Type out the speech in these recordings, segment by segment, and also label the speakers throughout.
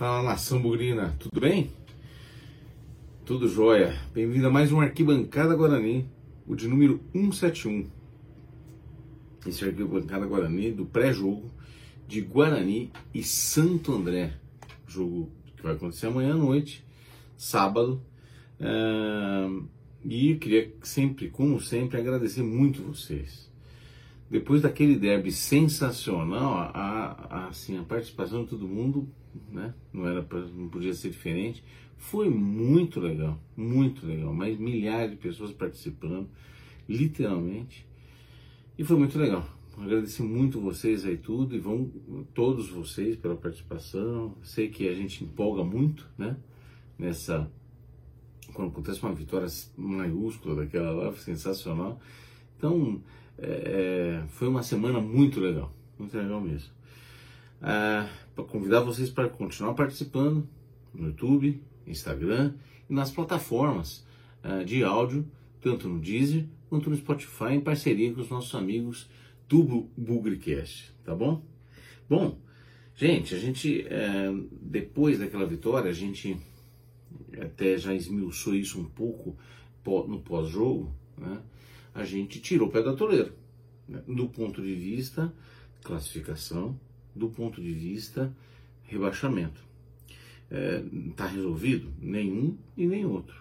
Speaker 1: Fala nação bugrina, tudo bem? Tudo jóia. Bem-vindo a mais um Arquibancada Guarani, o de número 171. Esse é o Arquibancada Guarani do pré-jogo de Guarani e Santo André. Jogo que vai acontecer amanhã à noite, sábado. Uh, e queria sempre, como sempre, agradecer muito vocês depois daquele derby sensacional, a, a, assim, a participação de todo mundo, né, não, era não podia ser diferente, foi muito legal, muito legal, mais milhares de pessoas participando, literalmente, e foi muito legal. Agradecer muito vocês aí tudo e vão todos vocês pela participação. Sei que a gente empolga muito, né? Nessa quando acontece uma vitória maiúscula daquela lá, sensacional. Então, é, é, foi uma semana muito legal, muito legal mesmo. É, para convidar vocês para continuar participando no YouTube, Instagram e nas plataformas é, de áudio, tanto no Deezer quanto no Spotify, em parceria com os nossos amigos do Bugrecast, tá bom? Bom, gente, a gente é, depois daquela vitória, a gente até já esmiuçou isso um pouco no pós-jogo, né? A gente tirou o pé da toleira. Né? Do ponto de vista classificação, do ponto de vista rebaixamento. Está é, resolvido? Nenhum e nem outro.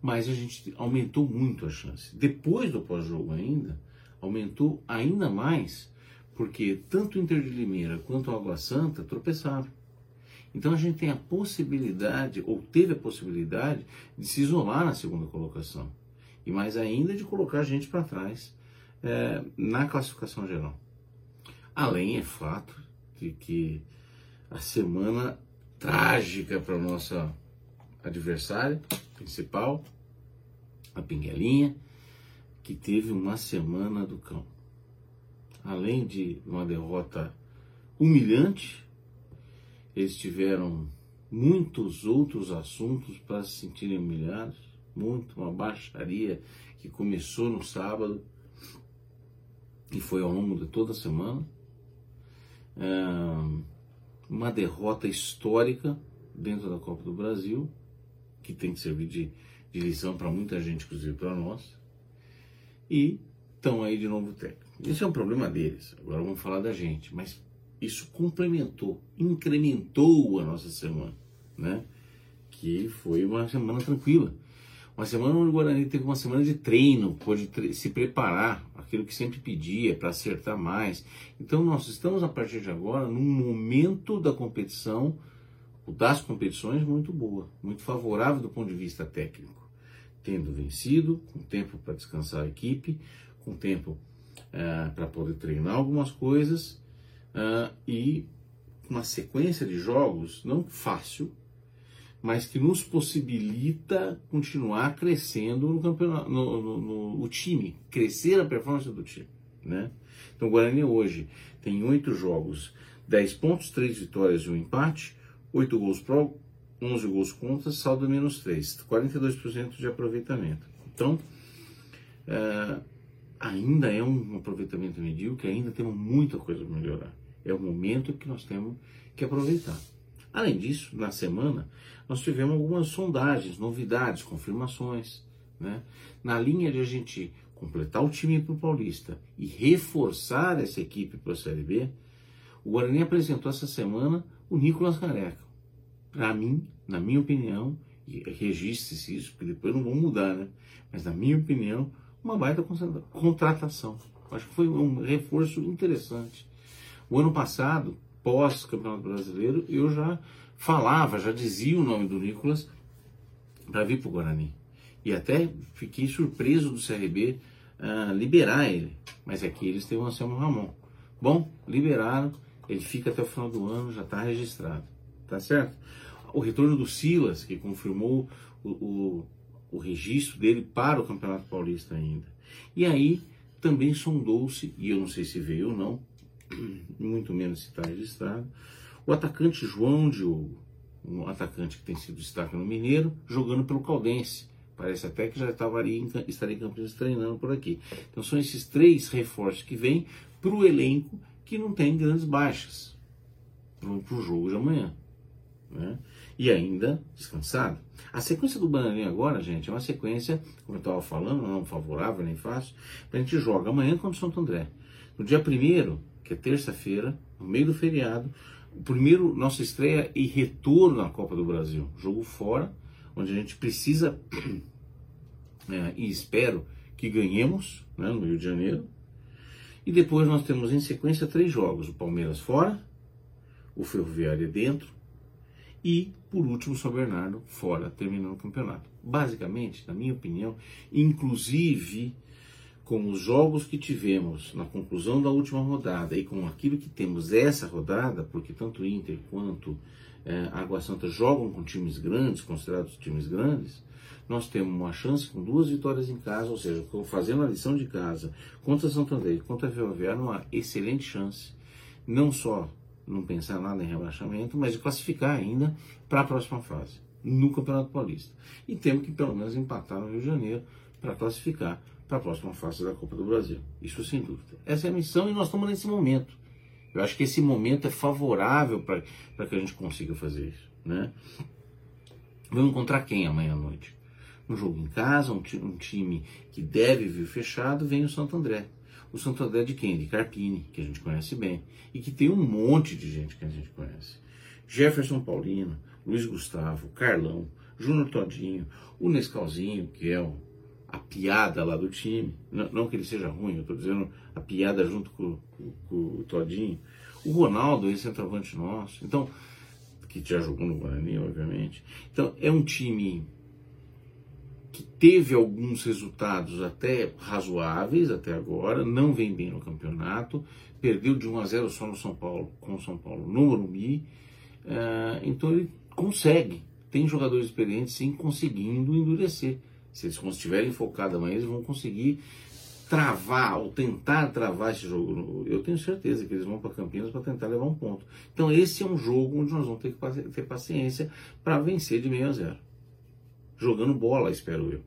Speaker 1: Mas a gente aumentou muito a chance. Depois do pós-jogo ainda, aumentou ainda mais, porque tanto o Inter de Limeira quanto o Água Santa tropeçaram. Então a gente tem a possibilidade, ou teve a possibilidade, de se isolar na segunda colocação e mais ainda de colocar a gente para trás é, na classificação geral. Além, é fato, de que a semana trágica para nossa adversária principal, a Pinguelinha, que teve uma semana do cão. Além de uma derrota humilhante, eles tiveram muitos outros assuntos para se sentirem humilhados muito, uma baixaria que começou no sábado e foi ao longo de toda a semana. É, uma derrota histórica dentro da Copa do Brasil, que tem que servir de, de lição para muita gente, inclusive para nós. E estão aí de novo técnico. Esse é um problema deles. Agora vamos falar da gente. Mas isso complementou, incrementou a nossa semana, né? Que foi uma semana tranquila. Uma semana onde o Guarani teve uma semana de treino, pôde se preparar, aquilo que sempre pedia, para acertar mais. Então nós estamos a partir de agora num momento da competição, das competições, muito boa, muito favorável do ponto de vista técnico. Tendo vencido, com tempo para descansar a equipe, com tempo uh, para poder treinar algumas coisas uh, e uma sequência de jogos não fácil, mas que nos possibilita continuar crescendo no campeonato, no, no, no, no time, crescer a performance do time, né? Então o Guarani hoje tem oito jogos, 10 pontos, 3 vitórias e um empate, 8 gols pró, 11 gols contra, saldo menos 3, 42% de aproveitamento. Então, é, ainda é um aproveitamento medíocre, ainda temos muita coisa para melhorar. É o momento que nós temos que aproveitar. Além disso, na semana, nós tivemos algumas sondagens, novidades, confirmações. Né? Na linha de a gente completar o time para o Paulista e reforçar essa equipe para a Série B, o Guarani apresentou essa semana o Nicolas Careca. Para mim, na minha opinião, e registre-se isso, porque depois não vão mudar, né? Mas na minha opinião, uma baita contratação. Acho que foi um reforço interessante. O ano passado, pós-Campeonato Brasileiro, eu já falava, já dizia o nome do Nicolas para vir para o Guarani. E até fiquei surpreso do CRB uh, ah, liberar ele. Mas aqui eles têm o Anselmo Ramon. Bom, liberaram, ele fica até o final do ano, já está registrado. Tá certo? O retorno do Silas, que confirmou o, o, o registro dele para o Campeonato Paulista ainda. E aí também sondou-se, e eu não sei se veio ou não, muito menos se está registrado. O atacante João Diogo, um atacante que tem sido destaque no Mineiro, jogando pelo Caldense. Parece até que já estava ali, estaria em Campinas treinando por aqui. Então são esses três reforços que vêm para o elenco que não tem grandes baixas para o jogo de amanhã. né? E ainda descansado. A sequência do Bananinha agora, gente, é uma sequência, como eu estava falando, não favorável nem fácil. A gente joga amanhã contra o Santo André. No dia 1 que é terça-feira, no meio do feriado, o primeiro, nossa estreia e retorno na Copa do Brasil. Jogo fora, onde a gente precisa é, e espero que ganhemos né, no Rio de Janeiro. E depois nós temos em sequência três jogos: o Palmeiras fora, o Ferroviário dentro e, por último, o São Bernardo fora, terminando o campeonato. Basicamente, na minha opinião, inclusive com os jogos que tivemos na conclusão da última rodada e com aquilo que temos essa rodada, porque tanto Inter quanto é, Água Santa jogam com times grandes, considerados times grandes, nós temos uma chance com duas vitórias em casa, ou seja, fazendo a lição de casa contra Santo André e contra a Ferroviária, uma excelente chance, não só não pensar nada em rebaixamento, mas de classificar ainda para a próxima fase, no Campeonato Paulista. E temos que pelo menos empatar no Rio de Janeiro para classificar para a próxima fase da Copa do Brasil. Isso sem dúvida. Essa é a missão e nós estamos nesse momento. Eu acho que esse momento é favorável para que a gente consiga fazer isso. Né? Vamos encontrar quem amanhã à noite? Um jogo em casa, um, um time que deve vir fechado, vem o Santo André. O Santo André de quem? De Carpini, que a gente conhece bem. E que tem um monte de gente que a gente conhece. Jefferson Paulino, Luiz Gustavo, Carlão, Júnior Todinho, o Nescalzinho, que é o, a piada lá do time. Não, não, que ele seja ruim, eu estou dizendo a piada junto com, com, com, o Todinho. O Ronaldo, esse centroavante nosso. Então, que já jogou no Guarani, obviamente. Então, é um time que teve alguns resultados até razoáveis até agora, não vem bem no campeonato, perdeu de 1 a 0 só no São Paulo, com o São Paulo no Morumbi, uh, então ele consegue, tem jogadores experientes sim conseguindo endurecer. Se eles estiverem focados amanhã, eles vão conseguir travar ou tentar travar esse jogo. Eu tenho certeza que eles vão para Campinas para tentar levar um ponto. Então esse é um jogo onde nós vamos ter que ter paciência para vencer de meio a zero jogando bola, espero eu.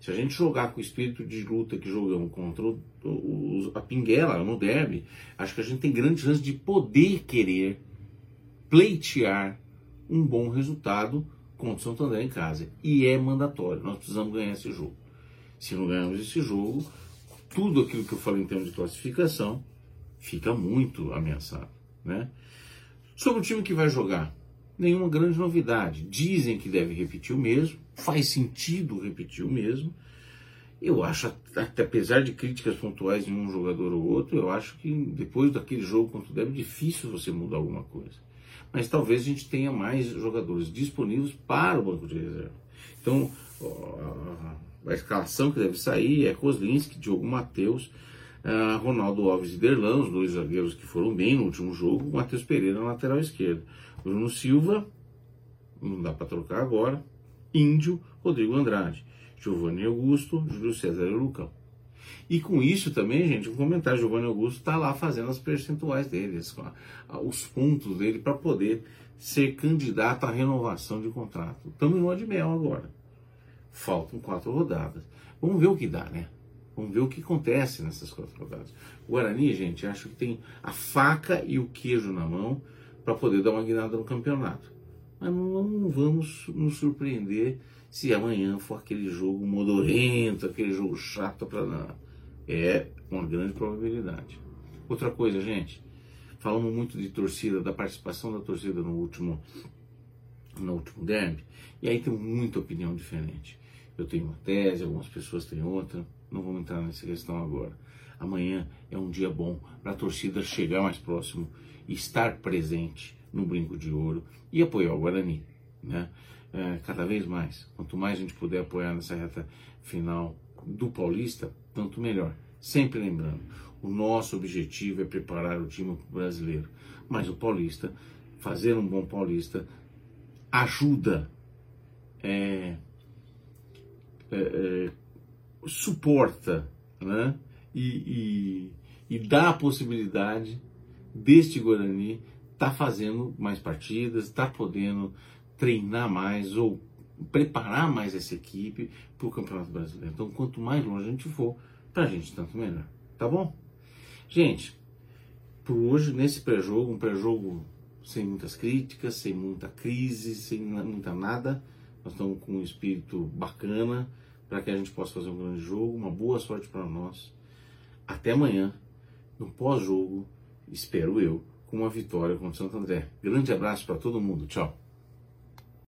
Speaker 1: Se a gente jogar com o espírito de luta que jogamos contra o, o, a Pinguela no derby, acho que a gente tem grande chance de poder querer pleitear um bom resultado contra o Santo André em casa. E é mandatório, nós precisamos ganhar esse jogo. Se não ganharmos esse jogo, tudo aquilo que eu falei em termos de classificação fica muito ameaçado. Né? Sobre o time que vai jogar, nenhuma grande novidade. Dizem que deve repetir o mesmo, faz sentido repetir o mesmo. Eu acho, até apesar de críticas pontuais em um jogador ou outro, eu acho que depois daquele jogo contra o Deve, é difícil você mudar alguma coisa. Mas talvez a gente tenha mais jogadores disponíveis para o banco de reserva. Então, a escalação que deve sair é Kozlinski, Diogo Matheus, Uh, Ronaldo Alves e Derlan, os dois zagueiros que foram bem no último jogo, Matheus Pereira na lateral esquerda. Bruno Silva, não dá para trocar agora, Índio, Rodrigo Andrade, Giovanni Augusto, Júlio César e Lucão. E com isso também, gente, um comentário, Giovanni Augusto está lá fazendo as percentuais dele, os pontos dele para poder ser candidato à renovação de contrato. Estamos em lua de mel agora. Faltam quatro rodadas. Vamos ver o que dá, né? Vamos ver o que acontece nessas quatro rodadas. O Guarani, gente, acho que tem a faca e o queijo na mão para poder dar uma guinada no campeonato. Mas não vamos nos surpreender se amanhã for aquele jogo modorrento, aquele jogo chato para nada. É uma grande probabilidade. Outra coisa, gente, falamos muito de torcida, da participação da torcida no último, no último derby, e aí tem muita opinião diferente. Eu tenho uma tese, algumas pessoas têm outra, não vamos entrar nessa questão agora. Amanhã é um dia bom para a torcida chegar mais próximo estar presente no Brinco de Ouro e apoiar o Guarani. Né? É, cada vez mais. Quanto mais a gente puder apoiar nessa reta final do Paulista, tanto melhor. Sempre lembrando, o nosso objetivo é preparar o time brasileiro. Mas o Paulista, fazer um bom Paulista, ajuda, é, é, é, suporta né? E, e, e dá a possibilidade deste Guarani está fazendo mais partidas, está podendo treinar mais ou preparar mais essa equipe para o Campeonato Brasileiro. Então, quanto mais longe a gente for, para a gente tanto melhor. Tá bom? Gente, por hoje, nesse pré-jogo, um pré-jogo sem muitas críticas, sem muita crise, sem muita nada. Nós estamos com um espírito bacana para que a gente possa fazer um grande jogo. Uma boa sorte para nós. Até amanhã, no pós-jogo, espero eu, com uma vitória contra o Santo André. Grande abraço para todo mundo. Tchau.